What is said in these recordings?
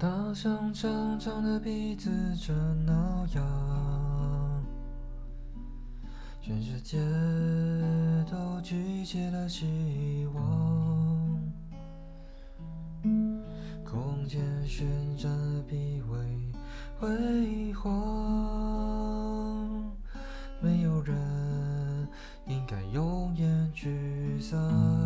大象长长的鼻子正挠痒，全世界都聚集了希望。空间旋转的臂围辉煌，没有人应该永远沮丧。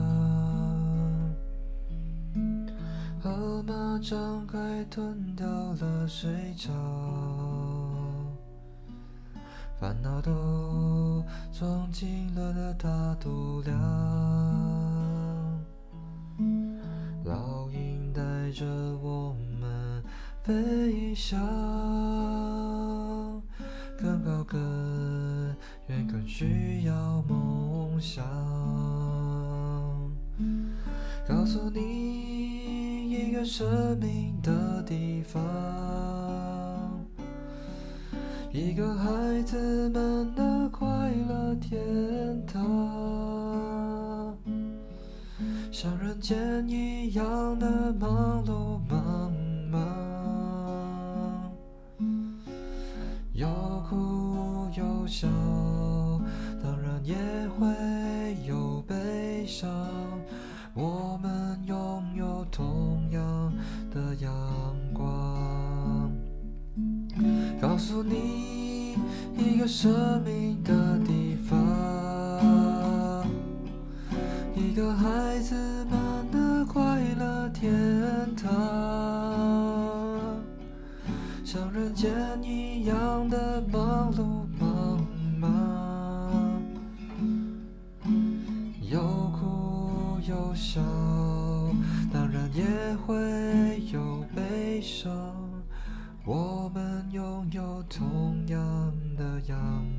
河马张开吞掉了水草，烦恼都装进了的大肚量。老鹰带着我们飞翔，更高更远更需要梦想。告诉你一个生命的地方，一个孩子们的快乐天堂，像人间一样的忙碌忙忙，有哭有笑，当然也会有悲伤。我们的阳光，告诉你一个生命的地方，一个孩子们的快乐天堂，像人间一样的忙碌忙忙，有哭有笑，当然也会生。我们拥有同样的阳光。